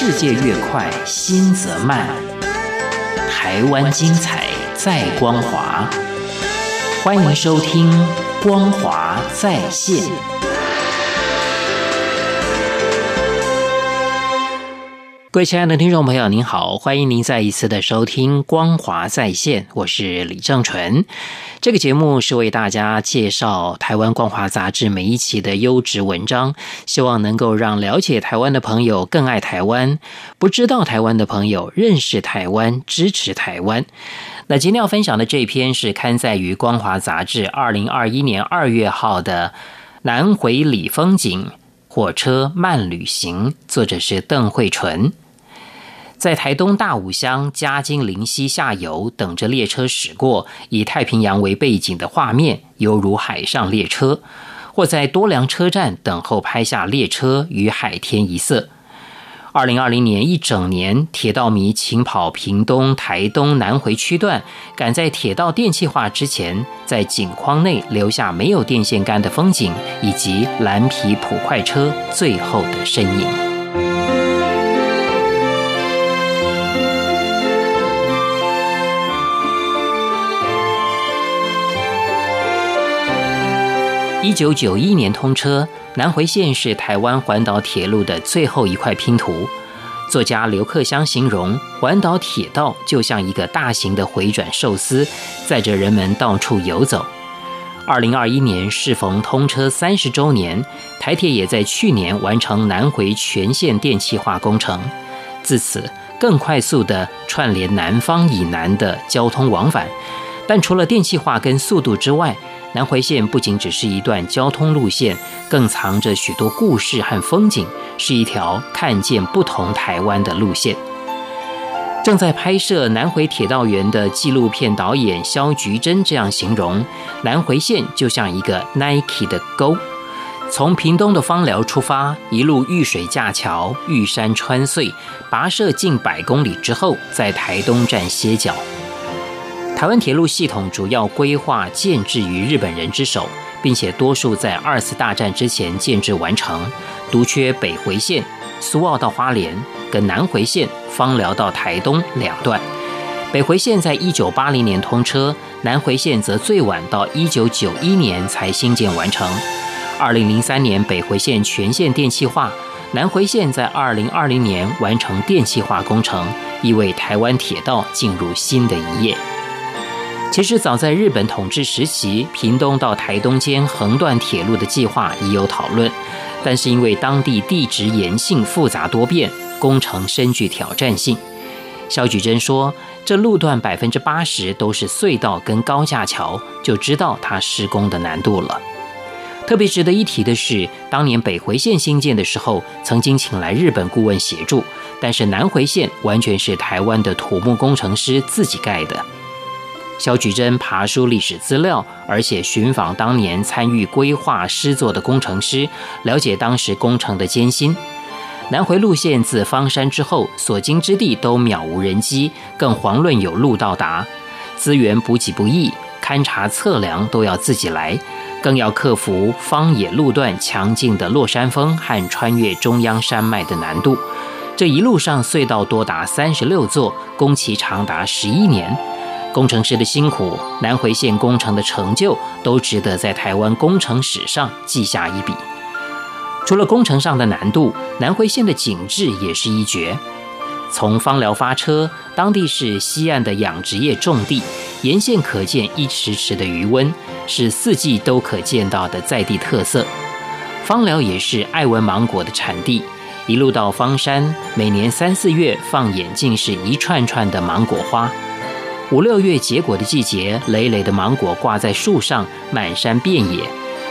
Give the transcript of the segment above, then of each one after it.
世界越快，心则慢。台湾精彩，在光华。欢迎收听《光华在线》。各位亲爱的听众朋友，您好，欢迎您再一次的收听《光华在线》，我是李正纯。这个节目是为大家介绍台湾光华杂志每一期的优质文章，希望能够让了解台湾的朋友更爱台湾，不知道台湾的朋友认识台湾，支持台湾。那今天要分享的这篇是刊载于光华杂志二零二一年二月号的《南回里风景：火车慢旅行》，作者是邓慧纯。在台东大武乡嘉金林溪下游，等着列车驶过，以太平洋为背景的画面，犹如海上列车；或在多良车站等候拍下列车与海天一色。二零二零年一整年，铁道迷勤跑屏东、台东南回区段，赶在铁道电气化之前，在景框内留下没有电线杆的风景，以及蓝皮普快车最后的身影。一九九一年通车，南回线是台湾环岛铁路的最后一块拼图。作家刘克襄形容，环岛铁道就像一个大型的回转寿司，载着人们到处游走。二零二一年适逢通车三十周年，台铁也在去年完成南回全线电气化工程，自此更快速地串联南方以南的交通往返。但除了电气化跟速度之外，南回线不仅只是一段交通路线，更藏着许多故事和风景，是一条看见不同台湾的路线。正在拍摄《南回铁道员》的纪录片导演萧菊珍这样形容：南回线就像一个 Nike 的钩，从屏东的枋寮出发，一路遇水架桥、遇山穿隧，跋涉近百公里之后，在台东站歇脚。台湾铁路系统主要规划建制于日本人之手，并且多数在二次大战之前建制完成，独缺北回线苏澳到花莲跟南回线芳寮到台东两段。北回线在一九八零年通车，南回线则最晚到一九九一年才兴建完成。二零零三年北回线全线电气化，南回线在二零二零年完成电气化工程，意味台湾铁道进入新的一页。其实早在日本统治时期，屏东到台东间横断铁路的计划已有讨论，但是因为当地地质岩性复杂多变，工程深具挑战性。萧举贞说：“这路段百分之八十都是隧道跟高架桥，就知道它施工的难度了。”特别值得一提的是，当年北回线兴建的时候，曾经请来日本顾问协助，但是南回线完全是台湾的土木工程师自己盖的。萧菊贞爬书历史资料，而且寻访当年参与规划施作的工程师，了解当时工程的艰辛。南回路线自方山之后，所经之地都渺无人迹，更遑论有路到达。资源补给不易，勘察测量都要自己来，更要克服荒野路段强劲的落山风和穿越中央山脉的难度。这一路上隧道多达三十六座，工期长达十一年。工程师的辛苦，南回线工程的成就，都值得在台湾工程史上记下一笔。除了工程上的难度，南回线的景致也是一绝。从芳寮发车，当地是西岸的养殖业重地，沿线可见一池池的鱼温，是四季都可见到的在地特色。芳寮也是爱文芒果的产地，一路到方山，每年三四月放眼尽是一串串的芒果花。五六月结果的季节，累累的芒果挂在树上，满山遍野。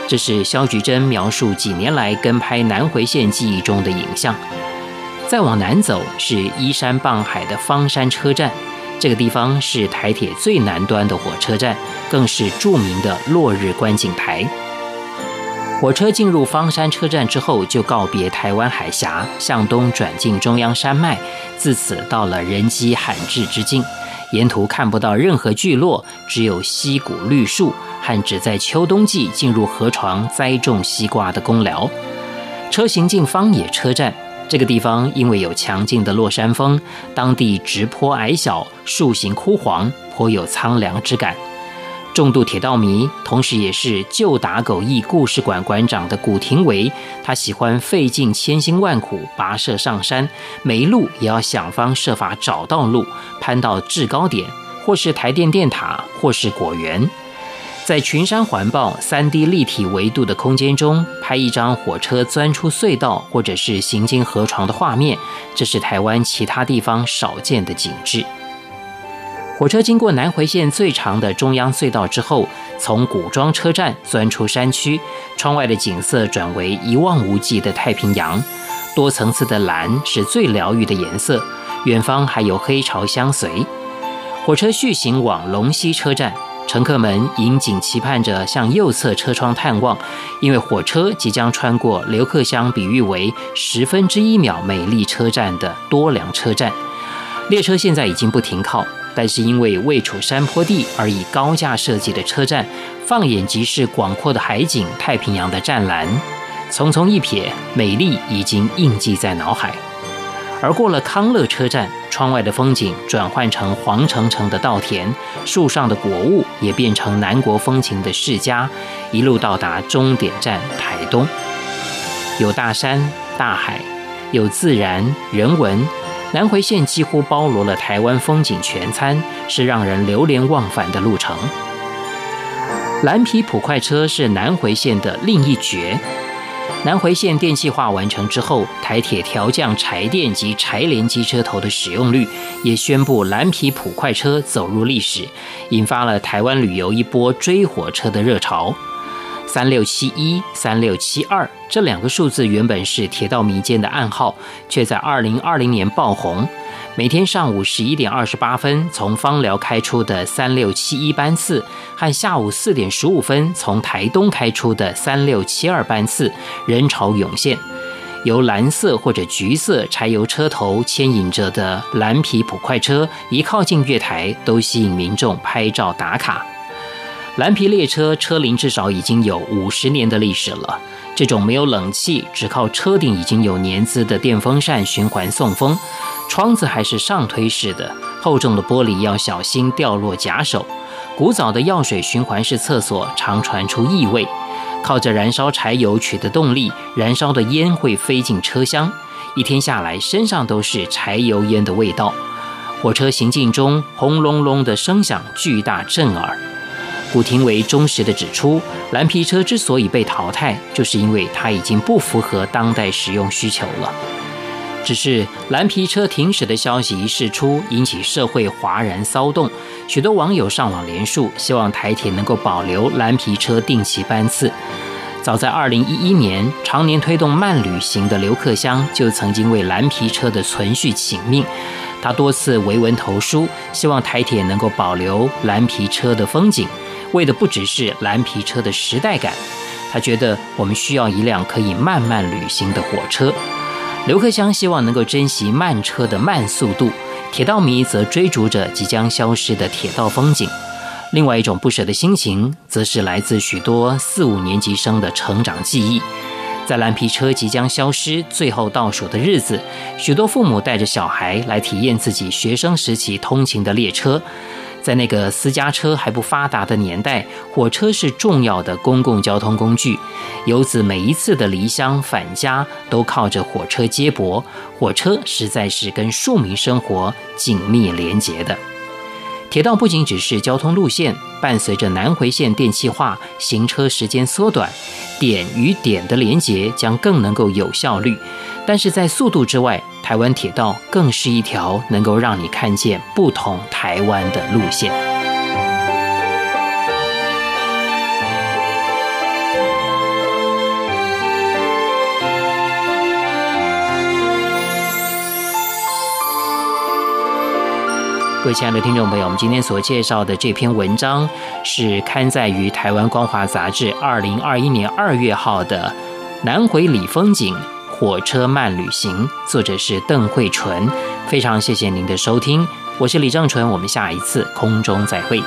这是萧菊珍描述几年来跟拍南回线记忆中的影像。再往南走是依山傍海的方山车站，这个地方是台铁最南端的火车站，更是著名的落日观景台。火车进入方山车站之后，就告别台湾海峡，向东转进中央山脉，自此到了人迹罕至之境。沿途看不到任何聚落，只有溪谷绿树和只在秋冬季进入河床栽种西瓜的公寮。车行进方野车站，这个地方因为有强劲的落山风，当地直坡矮小，树形枯黄，颇有苍凉之感。重度铁道迷，同时也是旧打狗驿故事馆馆长的古廷维，他喜欢费尽千辛万苦跋涉上山，没路也要想方设法找到路，攀到制高点，或是台电电塔，或是果园，在群山环抱、三 D 立体维度的空间中拍一张火车钻出隧道，或者是行经河床的画面，这是台湾其他地方少见的景致。火车经过南回线最长的中央隧道之后，从古庄车站钻出山区，窗外的景色转为一望无际的太平洋。多层次的蓝是最疗愈的颜色，远方还有黑潮相随。火车续行往龙溪车站，乘客们引颈期盼着向右侧车窗探望，因为火车即将穿过刘克襄比喻为十分之一秒美丽车站的多良车站。列车现在已经不停靠。但是因为位处山坡地而以高架设计的车站，放眼即是广阔的海景、太平洋的湛蓝，匆匆一瞥，美丽已经印记在脑海。而过了康乐车站，窗外的风景转换成黄澄澄的稻田，树上的果物也变成南国风情的世家，一路到达终点站台东。有大山、大海，有自然、人文。南回线几乎包罗了台湾风景全餐，是让人流连忘返的路程。蓝皮普快车是南回线的另一绝。南回线电气化完成之后，台铁调降柴电及柴联机车头的使用率，也宣布蓝皮普快车走入历史，引发了台湾旅游一波追火车的热潮。三六七一、三六七二这两个数字原本是铁道迷间的暗号，却在二零二零年爆红。每天上午十一点二十八分从枋寮开出的三六七一班次，和下午四点十五分从台东开出的三六七二班次，人潮涌现。由蓝色或者橘色柴油车头牵引着的蓝皮普快车，一靠近月台，都吸引民众拍照打卡。蓝皮列车车龄至少已经有五十年的历史了。这种没有冷气，只靠车顶已经有年资的电风扇循环送风，窗子还是上推式的，厚重的玻璃要小心掉落夹手。古早的药水循环式厕所常传出异味，靠着燃烧柴油取得动力，燃烧的烟会飞进车厢，一天下来身上都是柴油烟的味道。火车行进中，轰隆隆的声响巨大震耳。古廷维忠实地指出，蓝皮车之所以被淘汰，就是因为它已经不符合当代使用需求了。只是蓝皮车停驶的消息一释出，引起社会哗然骚动，许多网友上网连署，希望台铁能够保留蓝皮车定期班次。早在二零一一年，常年推动慢旅行的刘克襄就曾经为蓝皮车的存续请命。他多次维文投书，希望台铁能够保留蓝皮车的风景。为的不只是蓝皮车的时代感，他觉得我们需要一辆可以慢慢旅行的火车。刘克襄希望能够珍惜慢车的慢速度，铁道迷则追逐着即将消失的铁道风景。另外一种不舍的心情，则是来自许多四五年级生的成长记忆。在蓝皮车即将消失、最后倒数的日子，许多父母带着小孩来体验自己学生时期通勤的列车。在那个私家车还不发达的年代，火车是重要的公共交通工具。游子每一次的离乡返家都靠着火车接驳，火车实在是跟庶民生活紧密连结的。铁道不仅只是交通路线，伴随着南回线电气化，行车时间缩短，点与点的连结将更能够有效率。但是在速度之外，台湾铁道更是一条能够让你看见不同台湾的路线。各位亲爱的听众朋友，我们今天所介绍的这篇文章是刊载于台湾光华杂志二零二一年二月号的《南回里风景》。火车慢旅行，作者是邓慧纯。非常谢谢您的收听，我是李正淳，我们下一次空中再会。